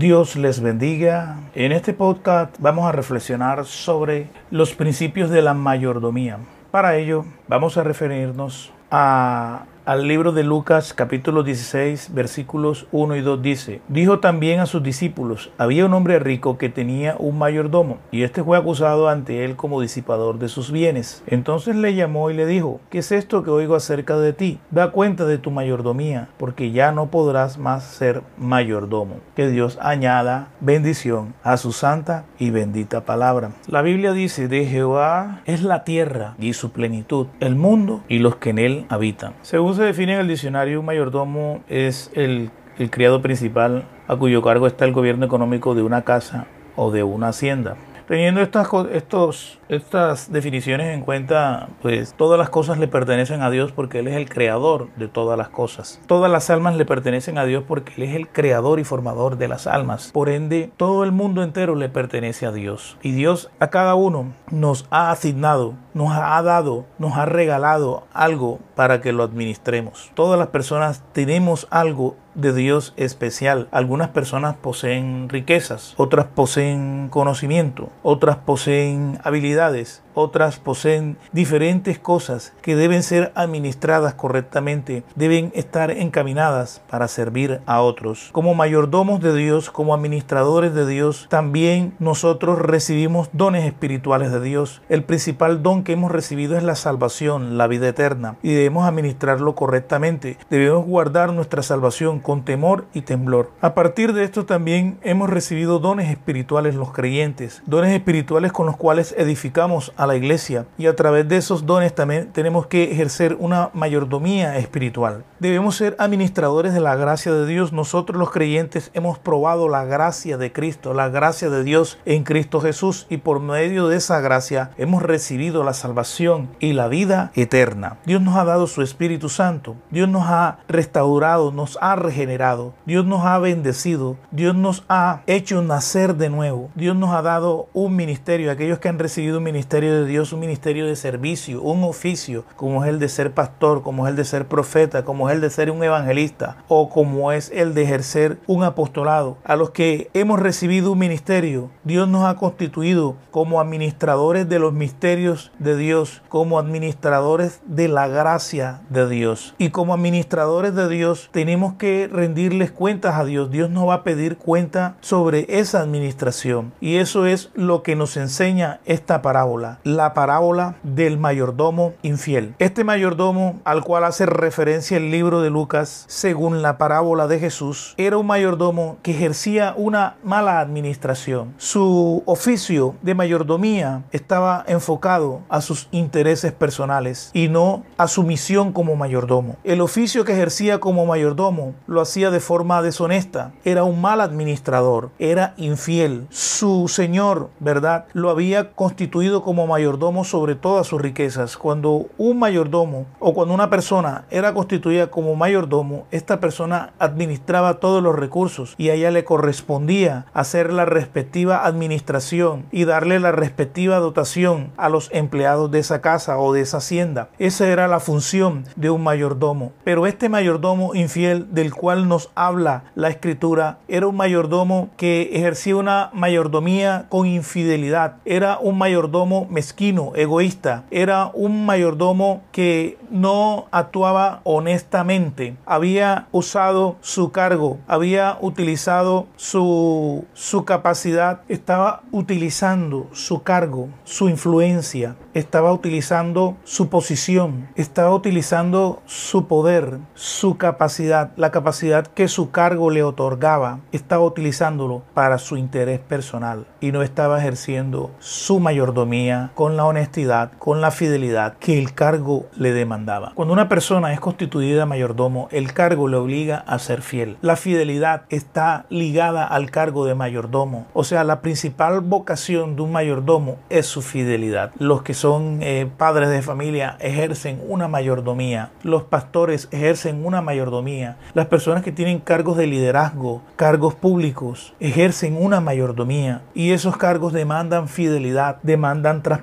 Dios les bendiga. En este podcast vamos a reflexionar sobre los principios de la mayordomía. Para ello vamos a referirnos a al libro de Lucas capítulo 16 versículos 1 y 2 dice, dijo también a sus discípulos, había un hombre rico que tenía un mayordomo y este fue acusado ante él como disipador de sus bienes. Entonces le llamó y le dijo, ¿qué es esto que oigo acerca de ti? Da cuenta de tu mayordomía, porque ya no podrás más ser mayordomo. Que Dios añada bendición a su santa y bendita palabra. La Biblia dice, de Jehová es la tierra y su plenitud, el mundo y los que en él habitan. Según se define en el diccionario, un mayordomo es el, el criado principal a cuyo cargo está el gobierno económico de una casa o de una hacienda. Teniendo estas, estos, estas definiciones en cuenta, pues todas las cosas le pertenecen a Dios porque Él es el creador de todas las cosas. Todas las almas le pertenecen a Dios porque Él es el creador y formador de las almas. Por ende, todo el mundo entero le pertenece a Dios. Y Dios a cada uno nos ha asignado, nos ha dado, nos ha regalado algo para que lo administremos. Todas las personas tenemos algo de Dios especial. Algunas personas poseen riquezas, otras poseen conocimiento, otras poseen habilidades, otras poseen diferentes cosas que deben ser administradas correctamente, deben estar encaminadas para servir a otros. Como mayordomos de Dios, como administradores de Dios, también nosotros recibimos dones espirituales de Dios. El principal don que hemos recibido es la salvación, la vida eterna, y debemos administrarlo correctamente. Debemos guardar nuestra salvación con temor y temblor. A partir de esto también hemos recibido dones espirituales los creyentes, dones espirituales con los cuales edificamos a la iglesia y a través de esos dones también tenemos que ejercer una mayordomía espiritual. Debemos ser administradores de la gracia de Dios. Nosotros los creyentes hemos probado la gracia de Cristo, la gracia de Dios en Cristo Jesús y por medio de esa gracia hemos recibido la salvación y la vida eterna. Dios nos ha dado su Espíritu Santo. Dios nos ha restaurado, nos ha regenerado. Dios nos ha bendecido. Dios nos ha hecho nacer de nuevo. Dios nos ha dado un ministerio. Aquellos que han recibido un ministerio de Dios un ministerio de servicio, un oficio, como es el de ser pastor, como es el de ser profeta, como es el de ser un evangelista o como es el de ejercer un apostolado. A los que hemos recibido un ministerio, Dios nos ha constituido como administradores de los misterios de Dios, como administradores de la gracia de Dios. Y como administradores de Dios tenemos que rendirles cuentas a Dios. Dios nos va a pedir cuenta sobre esa administración. Y eso es lo que nos enseña esta parábola la parábola del mayordomo infiel. Este mayordomo al cual hace referencia el libro de Lucas, según la parábola de Jesús, era un mayordomo que ejercía una mala administración. Su oficio de mayordomía estaba enfocado a sus intereses personales y no a su misión como mayordomo. El oficio que ejercía como mayordomo lo hacía de forma deshonesta. Era un mal administrador, era infiel. Su señor, ¿verdad? Lo había constituido como mayordomo sobre todas sus riquezas. Cuando un mayordomo o cuando una persona era constituida como mayordomo, esta persona administraba todos los recursos y a ella le correspondía hacer la respectiva administración y darle la respectiva dotación a los empleados de esa casa o de esa hacienda. Esa era la función de un mayordomo. Pero este mayordomo infiel del cual nos habla la escritura era un mayordomo que ejercía una mayordomía con infidelidad. Era un mayordomo mezquino, egoísta. Era un mayordomo que no actuaba honestamente. Había usado su cargo, había utilizado su, su capacidad, estaba utilizando su cargo, su influencia, estaba utilizando su posición, estaba utilizando su poder, su capacidad, la capacidad que su cargo le otorgaba, estaba utilizándolo para su interés personal y no estaba ejerciendo su mayordomía con la honestidad, con la fidelidad que el cargo le demandaba. Cuando una persona es constituida mayordomo, el cargo le obliga a ser fiel. La fidelidad está ligada al cargo de mayordomo. O sea, la principal vocación de un mayordomo es su fidelidad. Los que son eh, padres de familia ejercen una mayordomía. Los pastores ejercen una mayordomía. Las personas que tienen cargos de liderazgo, cargos públicos, ejercen una mayordomía y esos cargos demandan fidelidad, demandan transparencia,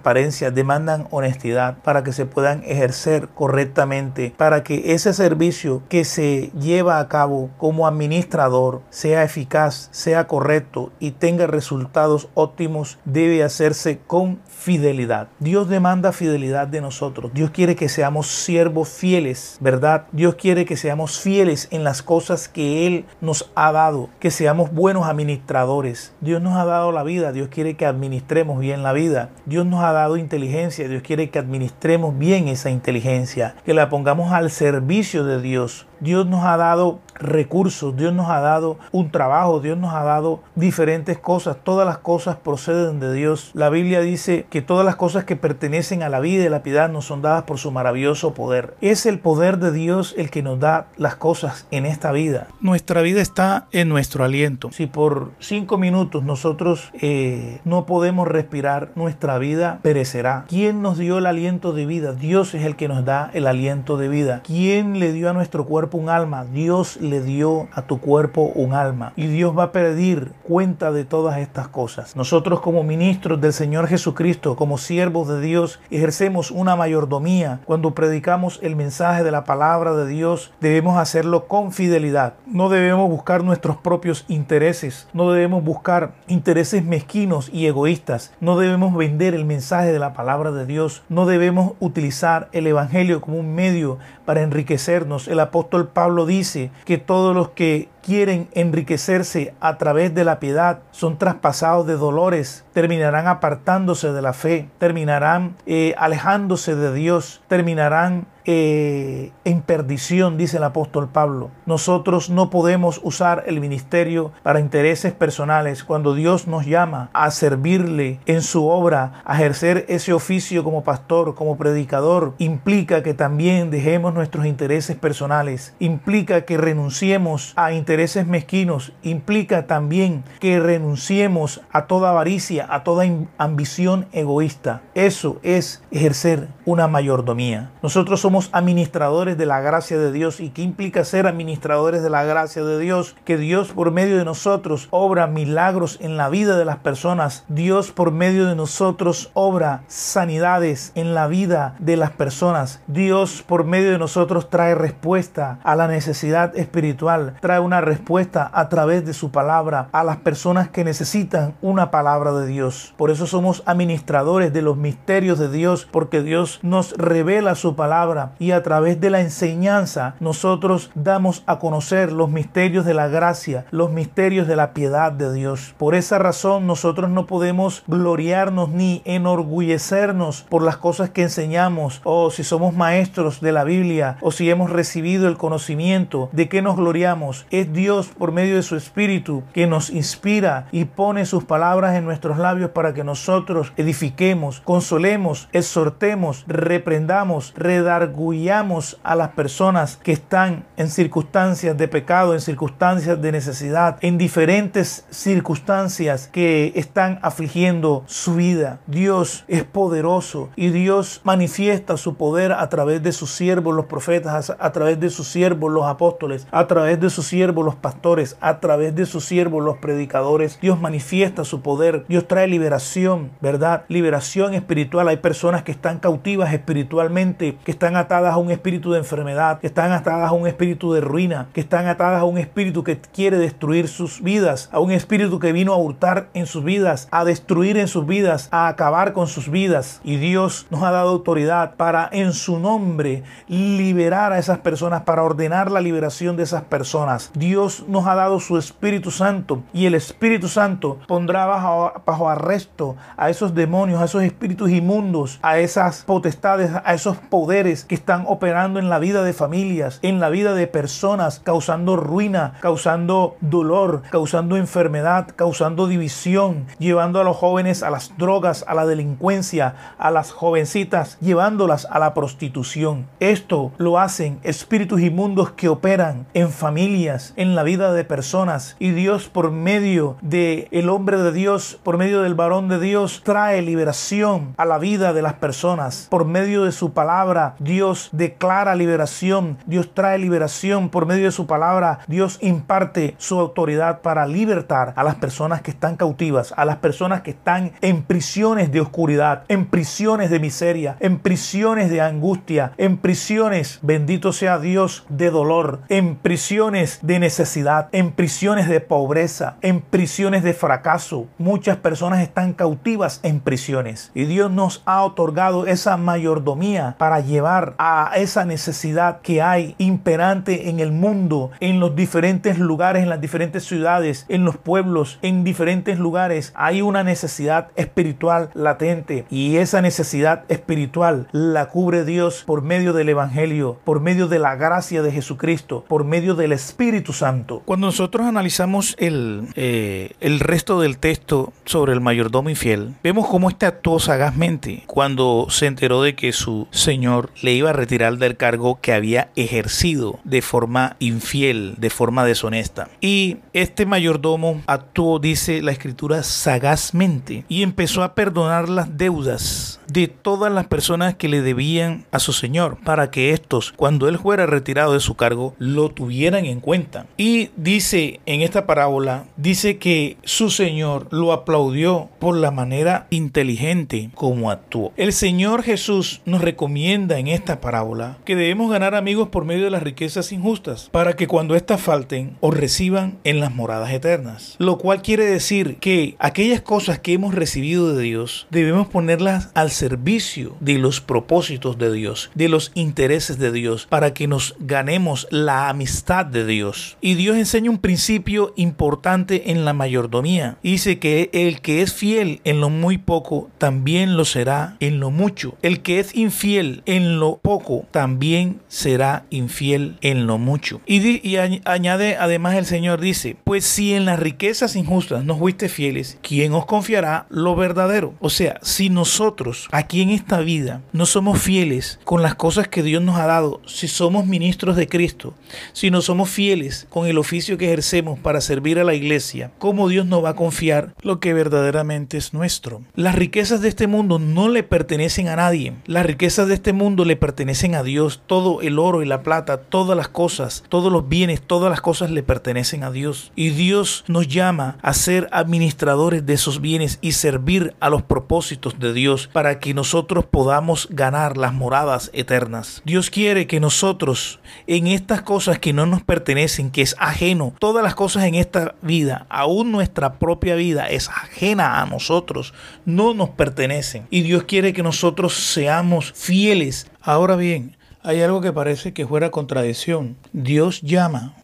demandan honestidad para que se puedan ejercer correctamente, para que ese servicio que se lleva a cabo como administrador sea eficaz, sea correcto y tenga resultados óptimos, debe hacerse con fidelidad. Dios demanda fidelidad de nosotros. Dios quiere que seamos siervos fieles, ¿verdad? Dios quiere que seamos fieles en las cosas que Él nos ha dado, que seamos buenos administradores. Dios nos ha dado la vida, Dios quiere que administremos bien la vida. Dios nos ha dado inteligencia, Dios quiere que administremos bien esa inteligencia, que la pongamos al servicio de Dios. Dios nos ha dado recursos, Dios nos ha dado un trabajo, Dios nos ha dado diferentes cosas, todas las cosas proceden de Dios. La Biblia dice que todas las cosas que pertenecen a la vida y la piedad nos son dadas por su maravilloso poder. Es el poder de Dios el que nos da las cosas en esta vida. Nuestra vida está en nuestro aliento. Si por cinco minutos nosotros eh, no podemos respirar, nuestra vida perecerá. ¿Quién nos dio el aliento de vida? Dios es el que nos da el aliento de vida. ¿Quién le dio a nuestro cuerpo un alma, Dios le dio a tu cuerpo un alma y Dios va a pedir cuenta de todas estas cosas. Nosotros como ministros del Señor Jesucristo, como siervos de Dios, ejercemos una mayordomía. Cuando predicamos el mensaje de la palabra de Dios, debemos hacerlo con fidelidad. No debemos buscar nuestros propios intereses, no debemos buscar intereses mezquinos y egoístas, no debemos vender el mensaje de la palabra de Dios, no debemos utilizar el Evangelio como un medio para enriquecernos. El apóstol Pablo dice que todos los que quieren enriquecerse a través de la piedad son traspasados de dolores, terminarán apartándose de la fe, terminarán eh, alejándose de Dios, terminarán eh, en perdición, dice el apóstol Pablo. Nosotros no podemos usar el ministerio para intereses personales cuando Dios nos llama a servirle en su obra, a ejercer ese oficio como pastor, como predicador. Implica que también dejemos nuestros intereses personales, implica que renunciemos a intereses mezquinos, implica también que renunciemos a toda avaricia, a toda ambición egoísta. Eso es ejercer una mayordomía. Nosotros somos administradores de la gracia de Dios. ¿Y qué implica ser administradores de la gracia de Dios? Que Dios por medio de nosotros obra milagros en la vida de las personas. Dios por medio de nosotros obra sanidades en la vida de las personas. Dios por medio de nosotros trae respuesta a la necesidad espiritual. Trae una respuesta a través de su palabra a las personas que necesitan una palabra de Dios. Por eso somos administradores de los misterios de Dios, porque Dios nos revela su palabra y a través de la enseñanza nosotros damos a conocer los misterios de la gracia, los misterios de la piedad de Dios. Por esa razón nosotros no podemos gloriarnos ni enorgullecernos por las cosas que enseñamos o si somos maestros de la Biblia o si hemos recibido el conocimiento de que nos gloriamos. Dios por medio de su Espíritu que nos inspira y pone sus palabras en nuestros labios para que nosotros edifiquemos, consolemos, exhortemos, reprendamos, redargamos a las personas que están en circunstancias de pecado, en circunstancias de necesidad, en diferentes circunstancias que están afligiendo su vida. Dios es poderoso y Dios manifiesta su poder a través de sus siervos los profetas, a través de sus siervos los apóstoles, a través de sus siervos los pastores, a través de sus siervos los predicadores. Dios manifiesta su poder. Dios trae liberación, ¿verdad? Liberación espiritual. Hay personas que están cautivas espiritualmente, que están atadas a un espíritu de enfermedad, que están atadas a un espíritu de ruina, que están atadas a un espíritu que quiere destruir sus vidas, a un espíritu que vino a hurtar en sus vidas, a destruir en sus vidas, a acabar con sus vidas. Y Dios nos ha dado autoridad para en su nombre liberar a esas personas, para ordenar la liberación de esas personas. Dios nos ha dado su Espíritu Santo y el Espíritu Santo pondrá bajo, arresto a esos demonios, a esos espíritus inmundos, a esas potestades, a esos poderes que están operando en la vida de familias, en la vida de personas, causando ruina, causando dolor, causando enfermedad, causando división, llevando a los jóvenes a las drogas, a la delincuencia, a las jovencitas, llevándolas a la prostitución. Esto lo hacen espíritus inmundos que operan en familias, en la vida de personas. Y Dios por medio de el hombre de Dios, por medio del varón de Dios trae liberación a la vida de las personas. Por medio de su palabra Dios declara liberación, Dios trae liberación. Por medio de su palabra, Dios imparte su autoridad para libertar a las personas que están cautivas, a las personas que están en prisiones de oscuridad, en prisiones de miseria, en prisiones de angustia, en prisiones, bendito sea Dios, de dolor, en prisiones de necesidad, en prisiones de pobreza, en prisiones de fracaso. Muchas personas están cautivas en prisiones y Dios nos ha otorgado esa mayordomía para llevar a esa necesidad que hay imperante en el mundo, en los diferentes lugares, en las diferentes ciudades, en los pueblos, en diferentes lugares. Hay una necesidad espiritual latente y esa necesidad espiritual la cubre Dios por medio del Evangelio, por medio de la gracia de Jesucristo, por medio del Espíritu Santo. Cuando nosotros analizamos el, eh, el resto del texto sobre el mayordomo infiel, vemos cómo este actuó sagazmente cuando se enteró de que su Señor le iba a retirar del cargo que había ejercido de forma infiel, de forma deshonesta. Y este mayordomo actuó, dice la escritura, sagazmente y empezó a perdonar las deudas de todas las personas que le debían a su Señor, para que estos, cuando él fuera retirado de su cargo, lo tuvieran en cuenta. Y dice en esta parábola, dice que su Señor lo aplaudió por la manera inteligente como actuó. El Señor Jesús nos recomienda en esta parábola que debemos ganar amigos por medio de las riquezas injustas, para que cuando éstas falten os reciban en las moradas eternas. Lo cual quiere decir que aquellas cosas que hemos recibido de Dios debemos ponerlas al servicio de los propósitos de Dios, de los intereses de Dios, para que nos ganemos la amistad de Dios. Y Dios enseña un principio importante en la mayordomía. Dice que el que es fiel en lo muy poco, también lo será en lo mucho. El que es infiel en lo poco, también será infiel en lo mucho. Y, añade además el Señor dice, pues si en las riquezas injustas no fuiste fieles, ¿quién os confiará lo verdadero? O sea, si nosotros aquí en esta vida no somos fieles con las cosas que Dios nos ha dado, si somos ministros de Cristo, si no somos fieles con el oficio que ejercemos para servir a la iglesia, ¿cómo Dios nos va a confiar lo que verdaderamente es nuestro? Las riquezas de este mundo no le pertenecen a nadie. Las riquezas de este mundo le pertenecen a Dios. Todo el oro y la plata, todas las cosas, todos los bienes, todas las cosas le pertenecen a Dios. Y Dios nos llama a ser administradores de esos bienes y servir a los propósitos de Dios para que nosotros podamos ganar las moradas eternas. Dios quiere que nosotros en estas cosas que no nos pertenecen, que es ajeno, todas las cosas en esta vida, aún nuestra propia vida es ajena a nosotros, no nos pertenecen. Y Dios quiere que nosotros seamos fieles. Ahora bien, hay algo que parece que fuera contradicción. Dios llama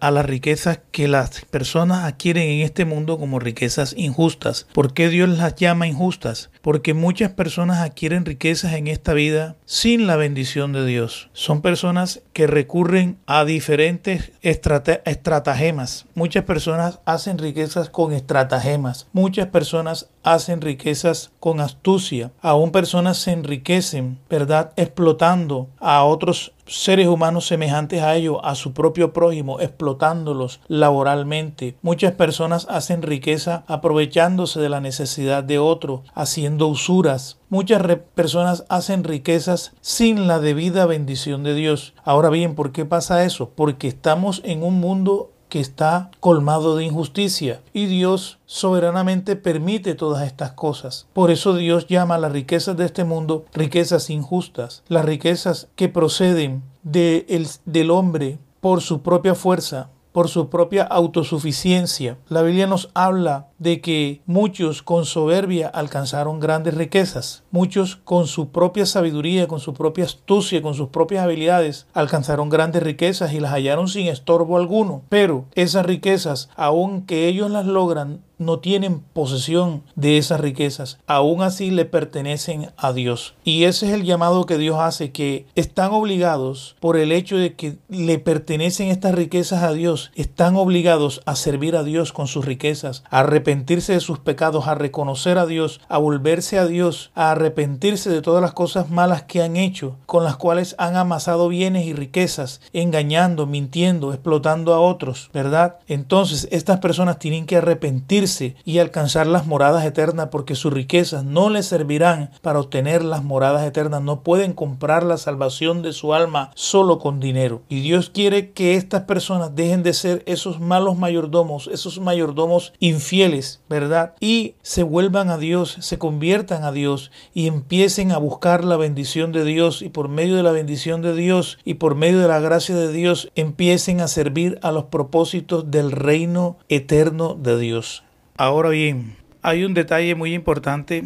a las riquezas que las personas adquieren en este mundo como riquezas injustas. ¿Por qué Dios las llama injustas? Porque muchas personas adquieren riquezas en esta vida sin la bendición de Dios. Son personas que recurren a diferentes estratagemas. Muchas personas hacen riquezas con estratagemas. Muchas personas hacen riquezas con astucia. Aún personas se enriquecen, ¿verdad? Explotando a otros seres humanos semejantes a ellos, a su propio prójimo, explotándolos laboralmente. Muchas personas hacen riqueza aprovechándose de la necesidad de otro, haciendo usuras. Muchas personas hacen riquezas sin la debida bendición de Dios. Ahora bien, ¿por qué pasa eso? Porque estamos en un mundo que está colmado de injusticia y Dios soberanamente permite todas estas cosas. Por eso Dios llama a las riquezas de este mundo riquezas injustas, las riquezas que proceden de del hombre por su propia fuerza, por su propia autosuficiencia. La Biblia nos habla de que muchos con soberbia alcanzaron grandes riquezas, muchos con su propia sabiduría, con su propia astucia, con sus propias habilidades, alcanzaron grandes riquezas y las hallaron sin estorbo alguno. Pero esas riquezas, aunque ellos las logran, no tienen posesión de esas riquezas, aún así le pertenecen a Dios. Y ese es el llamado que Dios hace, que están obligados por el hecho de que le pertenecen estas riquezas a Dios, están obligados a servir a Dios con sus riquezas, a arrepentirse de sus pecados, a reconocer a Dios, a volverse a Dios, a arrepentirse de todas las cosas malas que han hecho, con las cuales han amasado bienes y riquezas, engañando, mintiendo, explotando a otros, ¿verdad? Entonces estas personas tienen que arrepentirse y alcanzar las moradas eternas porque sus riquezas no les servirán para obtener las moradas eternas, no pueden comprar la salvación de su alma solo con dinero. Y Dios quiere que estas personas dejen de ser esos malos mayordomos, esos mayordomos infieles, ¿verdad? Y se vuelvan a Dios, se conviertan a Dios y empiecen a buscar la bendición de Dios y por medio de la bendición de Dios y por medio de la gracia de Dios empiecen a servir a los propósitos del reino eterno de Dios. Ahora bien, hay un detalle muy importante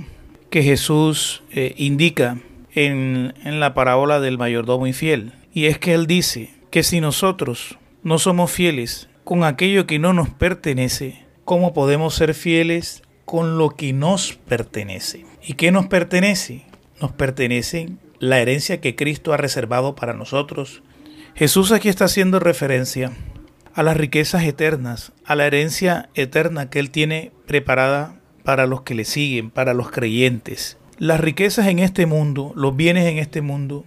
que Jesús eh, indica en, en la parábola del mayordomo infiel. Y es que él dice que si nosotros no somos fieles con aquello que no nos pertenece, ¿cómo podemos ser fieles con lo que nos pertenece? ¿Y qué nos pertenece? Nos pertenece la herencia que Cristo ha reservado para nosotros. Jesús aquí está haciendo referencia a las riquezas eternas, a la herencia eterna que Él tiene preparada para los que le siguen, para los creyentes. Las riquezas en este mundo, los bienes en este mundo,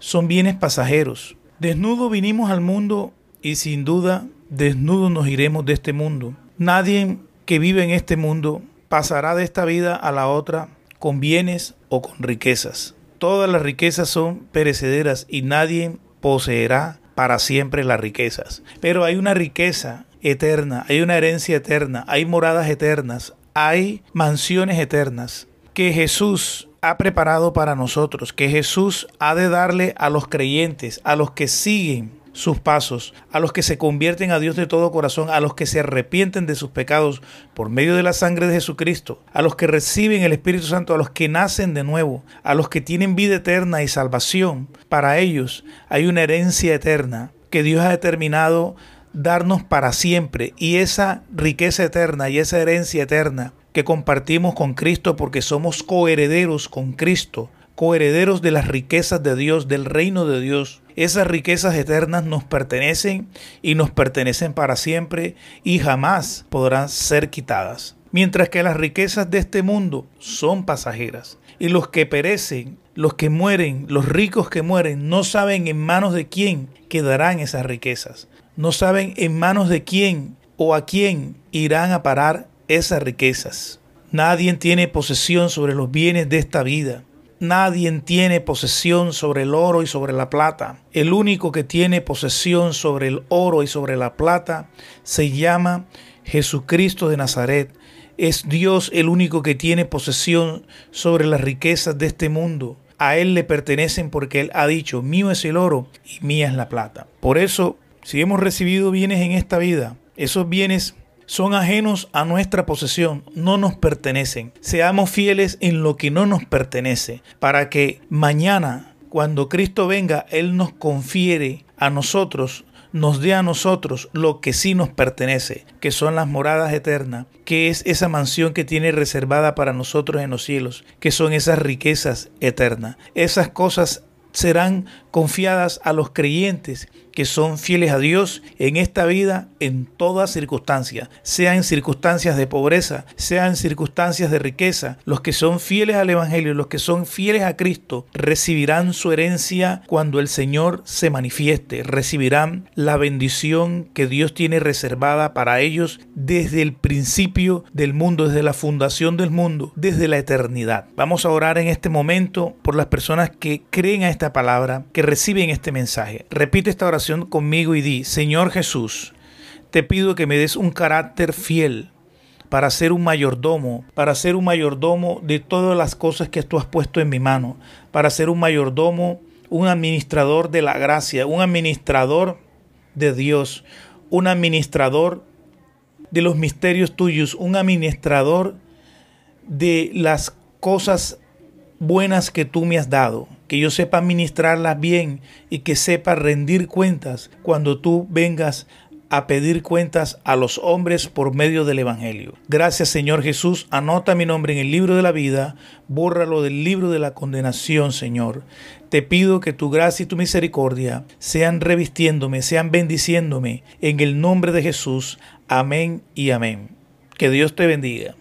son bienes pasajeros. Desnudo vinimos al mundo y sin duda desnudo nos iremos de este mundo. Nadie que vive en este mundo pasará de esta vida a la otra con bienes o con riquezas. Todas las riquezas son perecederas y nadie poseerá para siempre las riquezas. Pero hay una riqueza eterna, hay una herencia eterna, hay moradas eternas, hay mansiones eternas que Jesús ha preparado para nosotros, que Jesús ha de darle a los creyentes, a los que siguen sus pasos, a los que se convierten a Dios de todo corazón, a los que se arrepienten de sus pecados por medio de la sangre de Jesucristo, a los que reciben el Espíritu Santo, a los que nacen de nuevo, a los que tienen vida eterna y salvación. Para ellos hay una herencia eterna que Dios ha determinado darnos para siempre y esa riqueza eterna y esa herencia eterna que compartimos con Cristo porque somos coherederos con Cristo, coherederos de las riquezas de Dios, del reino de Dios. Esas riquezas eternas nos pertenecen y nos pertenecen para siempre y jamás podrán ser quitadas. Mientras que las riquezas de este mundo son pasajeras y los que perecen, los que mueren, los ricos que mueren, no saben en manos de quién quedarán esas riquezas. No saben en manos de quién o a quién irán a parar esas riquezas. Nadie tiene posesión sobre los bienes de esta vida. Nadie tiene posesión sobre el oro y sobre la plata. El único que tiene posesión sobre el oro y sobre la plata se llama Jesucristo de Nazaret. Es Dios el único que tiene posesión sobre las riquezas de este mundo. A Él le pertenecen porque Él ha dicho, mío es el oro y mía es la plata. Por eso, si hemos recibido bienes en esta vida, esos bienes son ajenos a nuestra posesión, no nos pertenecen. Seamos fieles en lo que no nos pertenece, para que mañana, cuando Cristo venga, Él nos confiere a nosotros nos dé a nosotros lo que sí nos pertenece, que son las moradas eternas, que es esa mansión que tiene reservada para nosotros en los cielos, que son esas riquezas eternas. Esas cosas serán confiadas a los creyentes que son fieles a Dios en esta vida en todas circunstancias, sea en circunstancias de pobreza, sea en circunstancias de riqueza. Los que son fieles al Evangelio, los que son fieles a Cristo, recibirán su herencia cuando el Señor se manifieste, recibirán la bendición que Dios tiene reservada para ellos desde el principio del mundo, desde la fundación del mundo, desde la eternidad. Vamos a orar en este momento por las personas que creen a esta palabra, reciben este mensaje. Repite esta oración conmigo y di, Señor Jesús, te pido que me des un carácter fiel para ser un mayordomo, para ser un mayordomo de todas las cosas que tú has puesto en mi mano, para ser un mayordomo, un administrador de la gracia, un administrador de Dios, un administrador de los misterios tuyos, un administrador de las cosas buenas que tú me has dado que yo sepa administrarlas bien y que sepa rendir cuentas cuando tú vengas a pedir cuentas a los hombres por medio del Evangelio. Gracias Señor Jesús, anota mi nombre en el libro de la vida, bórralo del libro de la condenación, Señor. Te pido que tu gracia y tu misericordia sean revistiéndome, sean bendiciéndome en el nombre de Jesús. Amén y amén. Que Dios te bendiga.